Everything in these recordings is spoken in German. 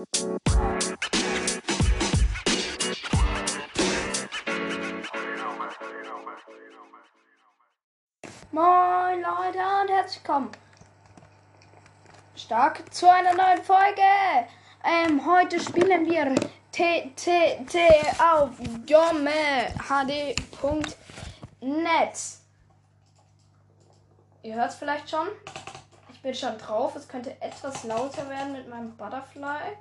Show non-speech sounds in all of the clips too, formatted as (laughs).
Moin Leute und herzlich willkommen. Stark zu einer neuen Folge. Ähm, heute spielen wir TTT auf jommehd.net. Ihr hört es vielleicht schon. Ich bin schon drauf. Es könnte etwas lauter werden mit meinem Butterfly.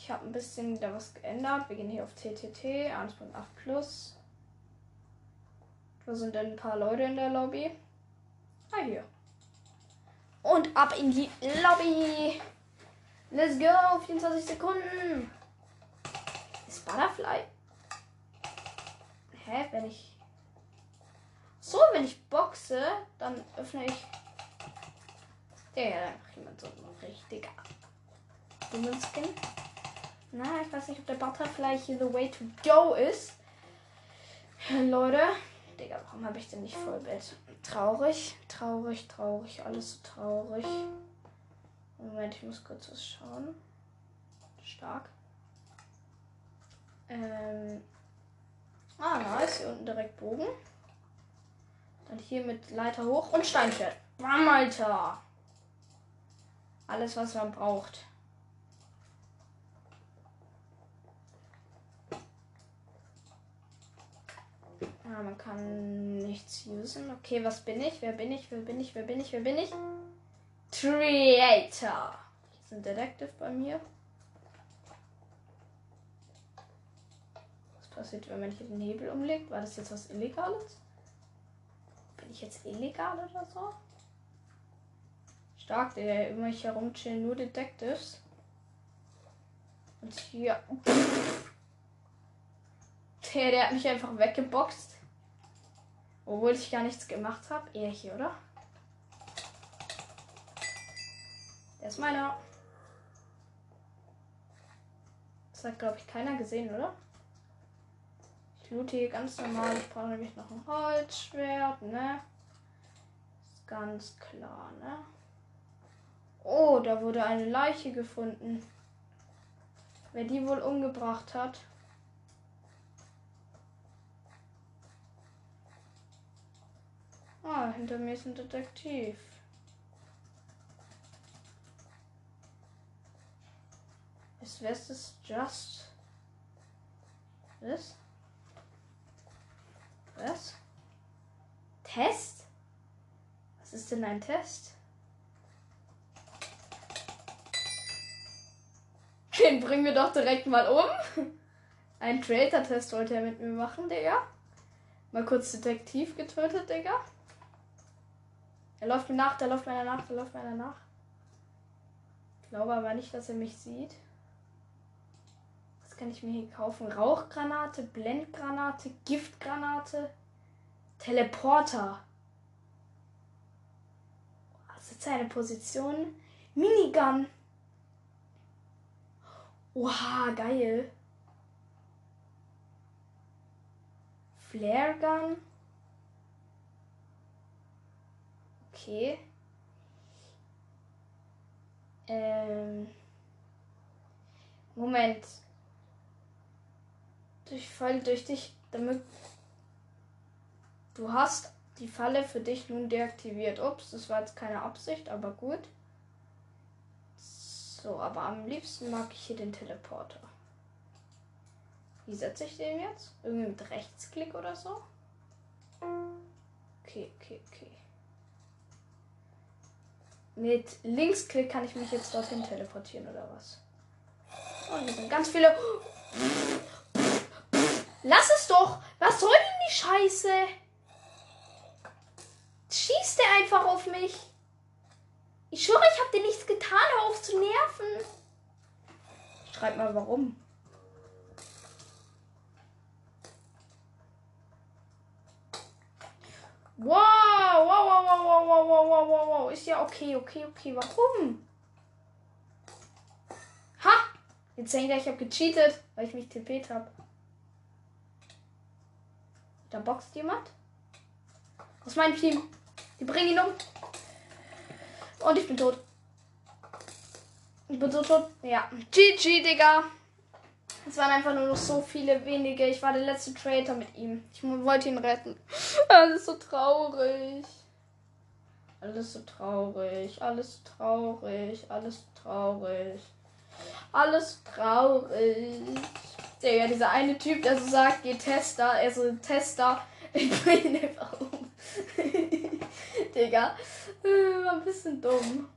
Ich habe ein bisschen wieder was geändert. Wir gehen hier auf TTT 1.8 Plus. Da sind dann ein paar Leute in der Lobby. Ah, hier. Und ab in die Lobby. Let's go. 24 Sekunden. Ist Butterfly. Hä? Wenn ich. So, wenn ich boxe, dann öffne ich. Ja, ja, dann macht jemand so ein richtiger dummen Skin. Na, ich weiß nicht, ob der Butterfly hier the way to go ist. Leute. Digga, warum habe ich denn nicht Vollbett? Traurig, traurig, traurig, alles so traurig. Moment, ich muss kurz was schauen. Stark. Ähm. Ah, nice. Hier unten direkt Bogen. Dann hier mit Leiter hoch und Steinschwert. Bam, Alter. Alles, was man braucht. Ah, man kann nichts usen. Okay, was bin ich? Wer bin ich? Wer bin ich? Wer bin ich? Wer bin ich? Creator. Hier ist ein Detective bei mir. Was passiert, wenn man hier den Hebel umlegt? War das jetzt was Illegales? Bin ich jetzt illegal oder so? Stark, der immer hier herumchillen nur Detectives. Und hier. (laughs) Der, der hat mich einfach weggeboxt. Obwohl ich gar nichts gemacht habe. Er hier, oder? Der ist meiner. Das hat, glaube ich, keiner gesehen, oder? Ich loote hier ganz normal. Ich brauche nämlich noch ein Holzschwert, ne? Ist ganz klar, ne? Oh, da wurde eine Leiche gefunden. Wer die wohl umgebracht hat. Ah, hinter mir ist ein Detektiv. Ist West just. Was? Was? Test? Was ist denn ein Test? Den bringen wir doch direkt mal um. Ein Traitor-Test wollte er mit mir machen, Digga. Mal kurz Detektiv getötet, Digga. Er läuft mir nach, der läuft meiner nach, der läuft meiner nach. Ich glaube aber nicht, dass er mich sieht. Was kann ich mir hier kaufen? Rauchgranate, Blendgranate, Giftgranate, Teleporter. Was ist seine Position? Minigun. Oha, geil. Flare Okay. Ähm. Moment. Durch Fall durch dich, damit. Du hast die Falle für dich nun deaktiviert. Ups, das war jetzt keine Absicht, aber gut. So, aber am liebsten mag ich hier den Teleporter. Wie setze ich den jetzt? Irgendwie mit Rechtsklick oder so? Okay, okay, okay. Mit Linksklick kann ich mich jetzt dorthin teleportieren oder was? Und hier sind ganz viele. Lass es doch! Was soll denn die Scheiße? Schießt der einfach auf mich? Ich schwöre, ich habe dir nichts getan, hör auf zu nerven. Schreib mal warum. Wow, wow, wow, wow, wow, wow, wow, wow, wow. Ist ja okay, okay, okay. Warum? Ha! Jetzt denkt er, ich habe gecheatet, weil ich mich TP't habe. Da boxt jemand. Aus meinem Team. Die bringen ihn um. Und ich bin tot. Ich bin so tot. Ja. GG, Digga. Es waren einfach nur noch so viele wenige. Ich war der letzte Traitor mit ihm. Ich wollte ihn retten. (laughs) Alles so traurig. Alles so traurig. Alles traurig. Alles traurig. Alles traurig. Digga, dieser eine Typ, der so sagt, geh Tester. Er so Tester. (laughs) Ich bring ihn einfach um. (laughs) Digga. Äh, war ein bisschen dumm.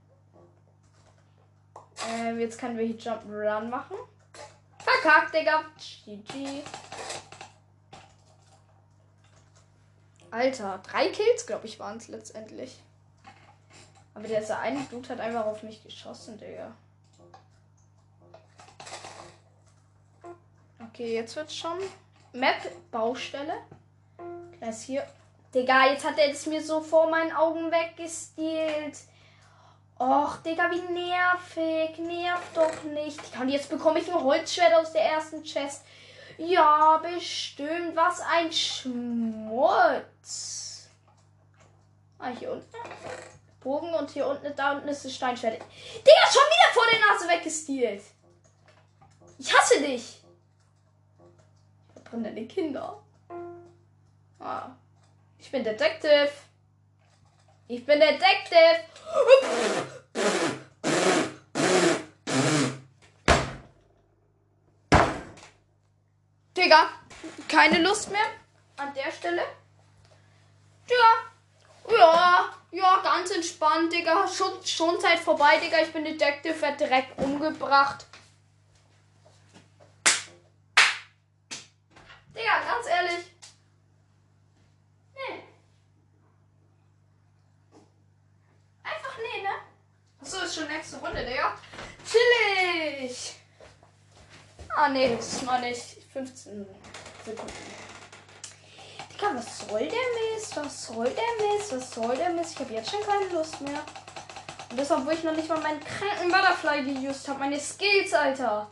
Ähm, jetzt können wir hier Jump Run machen. Verkackt, Digga. GG. Alter, drei Kills, glaube ich, waren es letztendlich. Aber der eine Dude hat einfach auf mich geschossen, Digga. Okay, jetzt wird's schon. Map, Baustelle. Da ist hier. Digga, jetzt hat er es mir so vor meinen Augen weggestealt. Och, Digga, wie nervig. Nerv doch nicht. Und jetzt bekomme ich ein Holzschwert aus der ersten Chest. Ja, bestimmt. Was ein Schmutz. Ah, hier unten. Bogen und hier unten, da unten ist das Steinschwert. Digga, schon wieder vor der Nase weggestealt. Ich hasse dich. Ich verbrenne deine Kinder. Ah. Ich bin Detective. Ich bin Detective. Digga, keine Lust mehr an der Stelle. Digga, ja, ja, ganz entspannt, Digga. Schon, schon Zeit vorbei, Digga. Ich bin Detective, wird direkt umgebracht. Digga, ganz ehrlich. Nee. Einfach nee, ne? Achso, ist schon nächste Runde, Digga. Chillig. Ah, nee, das ist noch nicht 15 Sekunden. Digga, was soll der Mist? Was soll der Mist? Was soll der Mist? Ich habe jetzt schon keine Lust mehr. Und das, obwohl ich noch nicht mal meinen kranken Butterfly geused habe. Meine Skills, Alter.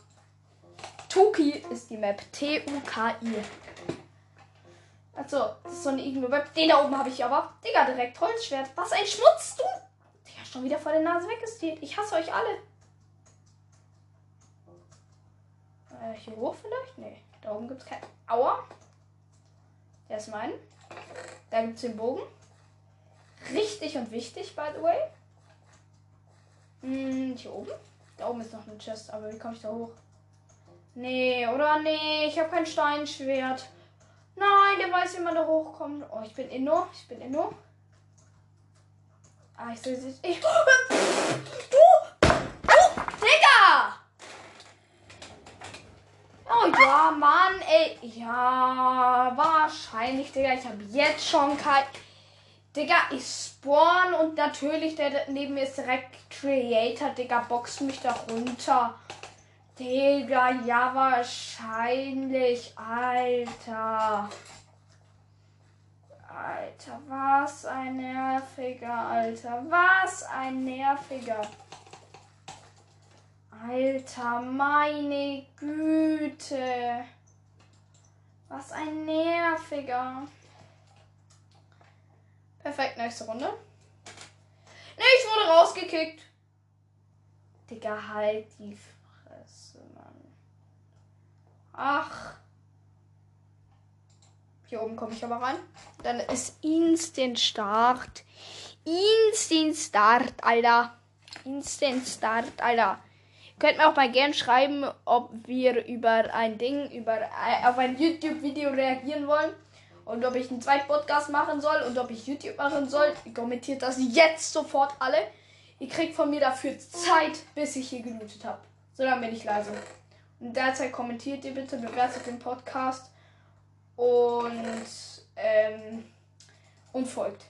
Tuki ist die Map. T-U-K-I. Also, das ist so eine Igno-Map. Den da oben habe ich aber. Digga, direkt Holzschwert. Was ein Schmutz, du. Schon wieder vor der Nase weggesteht. Ich hasse euch alle. Äh, hier hoch vielleicht? Nee, da oben gibt es kein. Aua. Der ist mein. Da gibt es den Bogen. Richtig und wichtig, by the way. Hm, hier oben? Da oben ist noch eine Chest, aber wie komme ich da hoch? Nee, oder? Nee, ich habe kein Steinschwert. Nein, der weiß, wie man da hochkommt. Oh, ich bin Inno. Ich bin Inno. Ah, ich sehe sie. Ich. Du! Du! Digga! Oh ja, Mann, ey. Ja, wahrscheinlich, Digga. Ich habe jetzt schon kein. Digga, ich spawn und natürlich der neben mir ist direkt Creator, Digga, boxt mich da runter. Digga, ja, wahrscheinlich. Alter. Alter, was ein nerviger, Alter. Was ein nerviger. Alter, meine Güte. Was ein nerviger. Perfekt, nächste Runde. Ne, ich wurde rausgekickt. Digga, halt die Fresse, Mann. Ach. Hier oben komme ich aber rein. Dann ist Instant Start. Instant Start, Alter. Instant Start, Alter. Könnt mir auch mal gern schreiben, ob wir über ein Ding, über äh, auf ein YouTube-Video reagieren wollen. Und ob ich einen zweiten Podcast machen soll und ob ich YouTube machen soll. Kommentiert das jetzt sofort alle. Ihr kriegt von mir dafür Zeit, bis ich hier gelootet habe. So lange bin ich leise. Und derzeit kommentiert ihr bitte, bewertet den Podcast und, ähm, und folgt.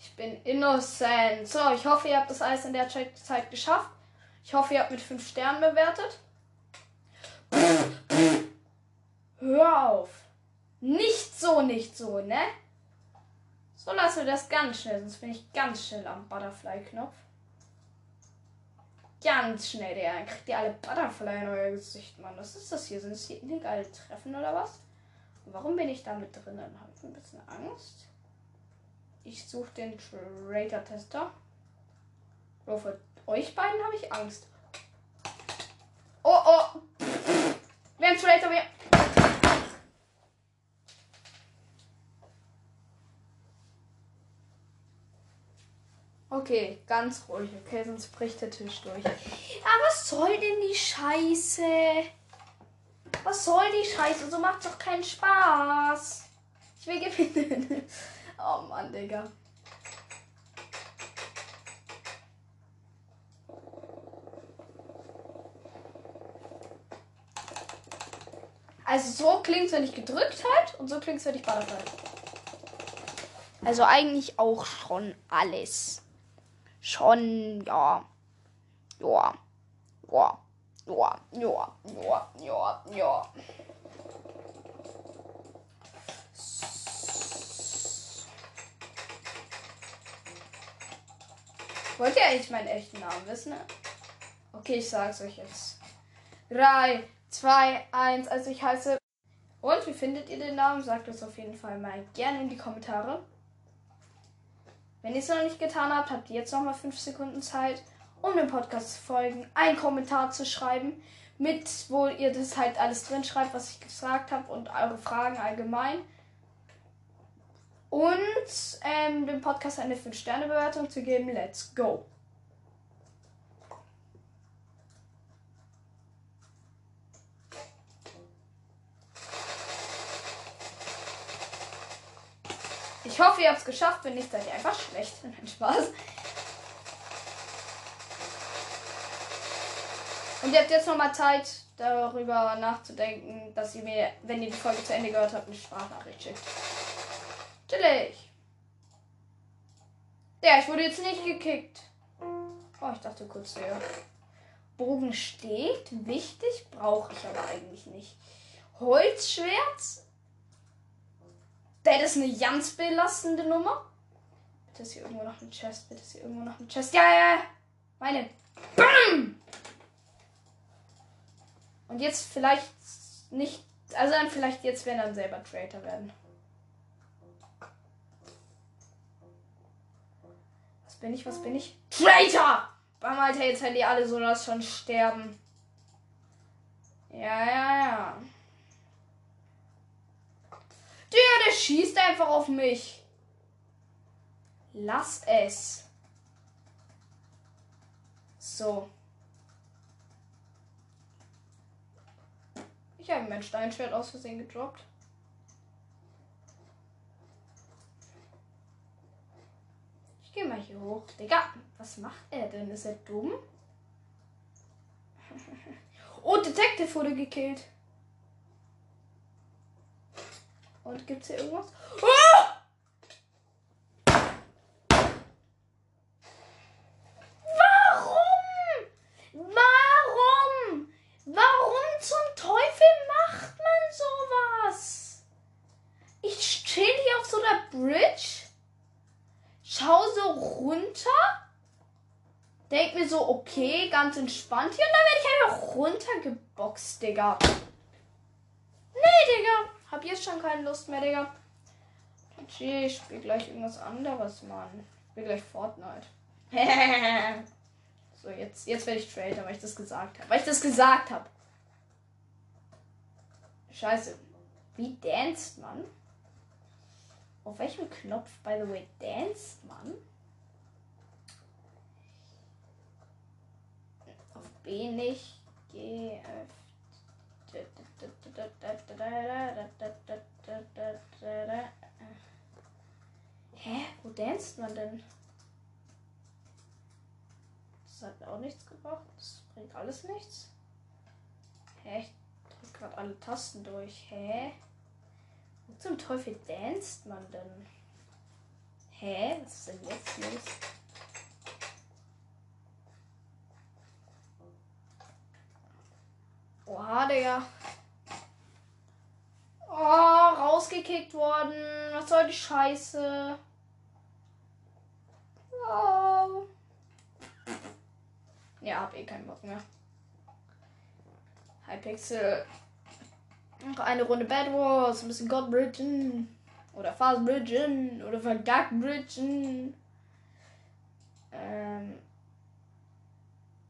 Ich bin innocent. So, ich hoffe, ihr habt das alles in der Zeit geschafft. Ich hoffe, ihr habt mit 5 Sternen bewertet. Hör auf. Nicht so, nicht so, ne? So. Lassen wir das ganz schnell, sonst bin ich ganz schnell am Butterfly-Knopf. Ganz schnell, der. Kriegt ihr alle Butterfly in euer Gesicht, Mann. Was ist das hier? Sind es hier illegale Treffen oder was? Warum bin ich da mit drin? Habe ich ein bisschen Angst. Ich suche den Trader-Tester. Nur vor euch beiden habe ich Angst. Oh, oh. Wir haben Trader, wir. Okay, ganz ruhig, okay, sonst bricht der Tisch durch. Aber was soll denn die Scheiße? Was soll die Scheiße? So macht doch keinen Spaß. Ich will gewinnen. (laughs) Oh Mann, Digga. Also so klingt es, wenn ich gedrückt halt und so klingt es, wenn ich ballert halt. Also eigentlich auch schon alles schon, ja. Ja. Ja. Ja. Ja. Ja. Ja. ja. ja. Wollt ihr eigentlich meinen echten Namen wissen? Okay, ich sag's euch jetzt. 3, 2, 1, also ich heiße. Und wie findet ihr den Namen? Sagt uns auf jeden Fall mal gerne in die Kommentare. Wenn ihr es noch nicht getan habt, habt ihr jetzt noch mal 5 Sekunden Zeit, um dem Podcast zu folgen, einen Kommentar zu schreiben, mit wo ihr das halt alles drin schreibt, was ich gesagt habe und eure Fragen allgemein. Und ähm, dem Podcast eine 5-Sterne-Bewertung zu geben. Let's go! Ich hoffe, ihr habt es geschafft. Wenn nicht, seid ihr einfach schlecht. (laughs) Nein, Spaß. Und ihr habt jetzt nochmal Zeit, darüber nachzudenken, dass ihr mir, wenn ihr die Folge zu Ende gehört habt, eine Sprachnachricht schickt. Chillig. Ja, ich wurde jetzt nicht gekickt. Oh, ich dachte kurz der. Bogen steht. Wichtig, brauche ich aber eigentlich nicht. Holzschwert das ist eine ganz belastende Nummer. Bitte ist hier irgendwo noch ein Chest. Bitte ist hier irgendwo noch ein Chest. Ja, ja. Meine. Bam! Und jetzt vielleicht nicht. Also dann vielleicht jetzt, wenn dann selber Traitor werden. Was bin ich? Was bin ich? Traitor! Bam, Alter, jetzt hätten die alle so das schon sterben. Ja, ja, ja. Der, der schießt einfach auf mich. Lass es. So. Ich habe mein Steinschwert aus Versehen gedroppt. Ich gehe mal hier hoch. Digga, was macht er denn? Ist er dumm? (laughs) oh, Detective wurde gekillt. Und gibt es hier irgendwas? Oh! Warum? Warum? Warum zum Teufel macht man sowas? Ich stehe hier auf so einer Bridge, schau so runter, denk mir so, okay, ganz entspannt hier und dann werde ich einfach runtergeboxt, Digga. Nee, Digga. Hab jetzt schon keine Lust mehr, Digga. Okay, ich spiel gleich irgendwas anderes, Mann. Ich spiel gleich Fortnite. (laughs) so, jetzt, jetzt werde ich Trader, weil ich das gesagt habe. Weil ich das gesagt habe. Scheiße. Wie danced man? Auf welchem Knopf, by the way, danced man? Auf B nicht. G, F, Hä? Wo danst man denn? Das hat auch nichts gebracht. Das bringt alles nichts. Hä? Ich drück gerade alle Tasten durch. Hä? Wo zum Teufel danst man denn? Hä? Was ist denn jetzt los? Oha, Digga. Oh, rausgekickt worden. Was soll die Scheiße? Ciao. Ja, hab eh keinen Bock mehr. Hypixel. Noch eine Runde Bad Wars, ein bisschen God Bridgen. Oder Fast Bridgen. Oder Vergackt Bridgen. Ähm.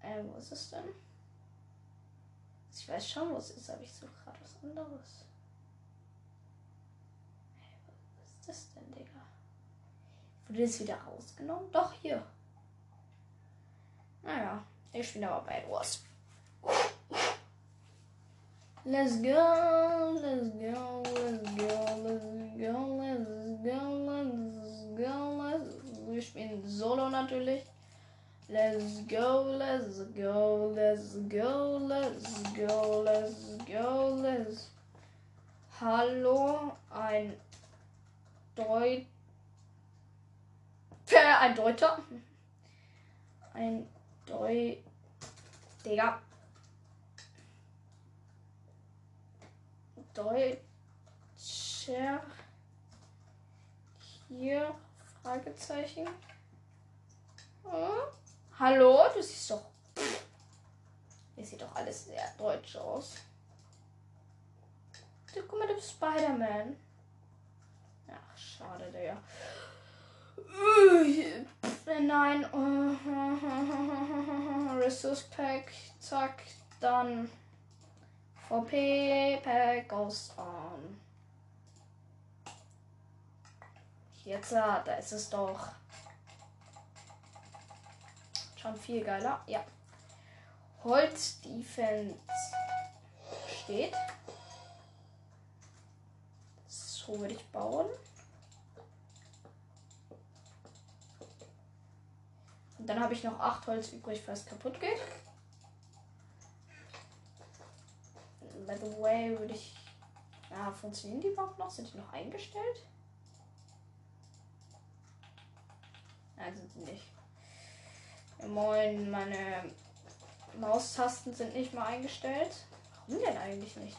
Äh, wo ist es denn? Ich weiß schon, wo es ist, aber ich suche gerade was anderes. Hey, was ist das denn, Digga? Wurde das wieder rausgenommen? Doch, hier. Naja, ich bin aber bei Wars. Let's go, let's go, let's go, let's go, let's go, let's go, let's go. Wir spielen Solo natürlich. Let's go, let's go, let's go, let's go, let's go, let's. Hallo, ein Deut. Ein Deutscher. Ein Deu. Digga. Deutscher. Hier. Fragezeichen. Hm? Hallo? Du siehst doch. Hier sieht doch alles sehr deutsch aus. Guck mal, du bist Spider-Man. Ach, schade, Digga. Nein. (laughs) Ressource Pack. Zack. Dann. VP Pack goes on. Jetzt, da ist es doch. Schon viel geiler. Ja. Holz Defense steht. So würde ich bauen. Und dann habe ich noch 8 Holz übrig, falls kaputt geht. By the way, würde ich. Ja, funktionieren die überhaupt noch? Sind die noch eingestellt? Nein, sind sie nicht. Moin, meine Maustasten sind nicht mal eingestellt. Warum denn eigentlich nicht?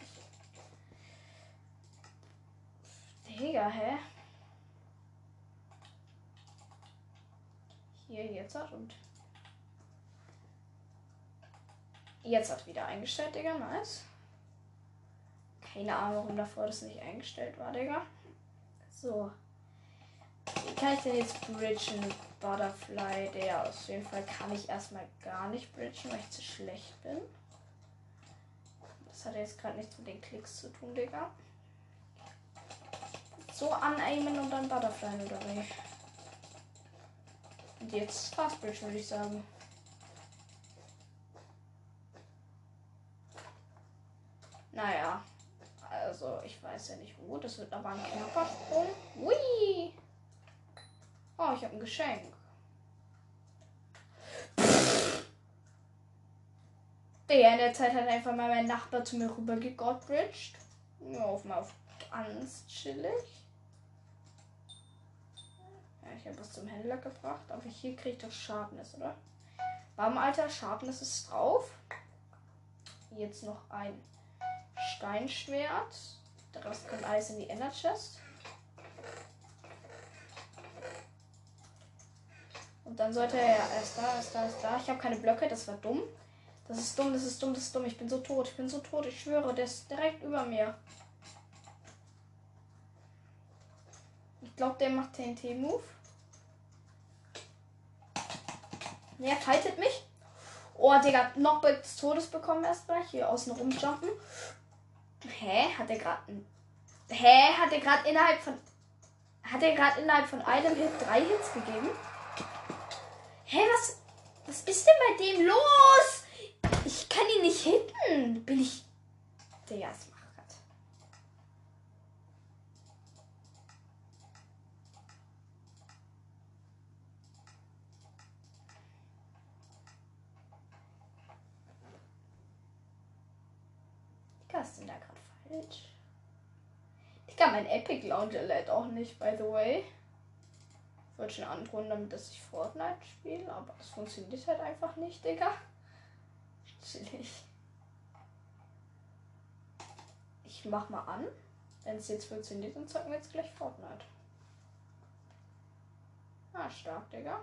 Digga, hä? Hier, jetzt hat und. Jetzt hat wieder eingestellt, Digga. Nice. Keine Ahnung, warum davor das nicht eingestellt war, Digga. So. Wie kann ich denn jetzt bridgen? Butterfly, der auf jeden Fall kann ich erstmal gar nicht bridgen, weil ich zu schlecht bin. Das hat jetzt gerade nichts mit den Klicks zu tun, Digga. So anaimen und dann Butterfly oder wie? Und jetzt Fast Bridge, würde ich sagen. Naja, also ich weiß ja nicht wo. Das wird aber ein knapper Sprung. Ui! Oh, ich habe ein Geschenk. Der in der Zeit hat einfach mal mein Nachbar zu mir rüber gegodbridged. Ja, auf mal auf ganz chillig. Ja, ich habe was zum Händler gebracht, aber hier kriege ich doch Sharpness, oder? Bam, Alter, Sharpness ist drauf. Jetzt noch ein Steinschwert. Rest kommt alles in die Ender Chest. Und dann sollte er. Er ist da, er ist da, er ist da. Ich habe keine Blöcke, das war dumm. Das ist dumm, das ist dumm, das ist dumm. Ich bin so tot, ich bin so tot, ich schwöre, der ist direkt über mir. Ich glaube, der macht TNT-Move. Der fightet mich. Oh, Digga, Knockback des Todes bekommen erstmal. Hier außen rumjumpen. Hä? Hat er gerade. Hä? Hat er gerade innerhalb von. Hat er gerade innerhalb von einem Hit drei Hits gegeben? Hä, was, was ist denn bei dem los? Ich kann ihn nicht hitten. Bin ich. Der ist macht grad. Was ist denn da gerade falsch? Digga, mein Epic Launcher lädt auch nicht, by the way wollte schon androhen, damit dass ich Fortnite spiele, aber es funktioniert halt einfach nicht, Digga. Chillig. Ich mach mal an. Wenn es jetzt funktioniert, dann zocken wir jetzt gleich Fortnite. Ah, stark, Digga.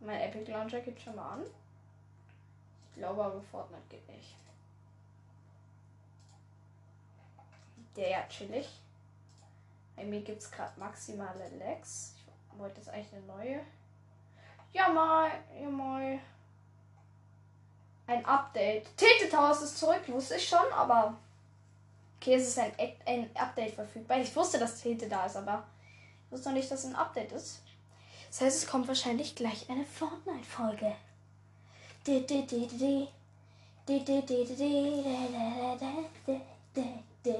Mein Epic Launcher geht schon mal an. Ich glaube aber Fortnite geht nicht. Der ja chillig. Bei mir gibt es gerade maximale Lags. Ich wollte jetzt eigentlich eine neue. Ja mal, ja mal. Ein Update. Tilted ist zurück, wusste ich schon, aber. Okay, es ist ein, ein Update verfügbar. Ich wusste, dass Tilted da ist, aber ich wusste noch nicht, dass es ein Update ist. Das heißt, es kommt wahrscheinlich gleich eine Fortnite-Folge. So,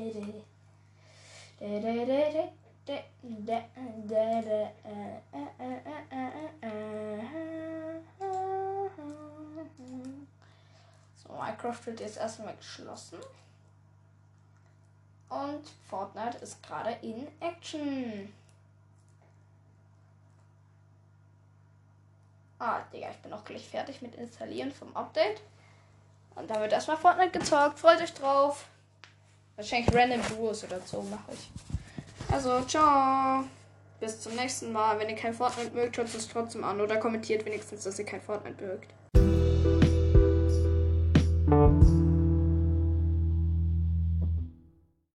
Minecraft wird jetzt erstmal geschlossen. Und Fortnite ist gerade in Action. Ah, Digga, ich bin auch gleich fertig mit Installieren vom Update. Und da wird erstmal Fortnite gezockt. Freut euch drauf. Wahrscheinlich Random Duos oder so mache ich. Also, ciao. Bis zum nächsten Mal. Wenn ihr kein Fortnite mögt, schaut es trotzdem an. Oder kommentiert wenigstens, dass ihr kein Fortnite mögt.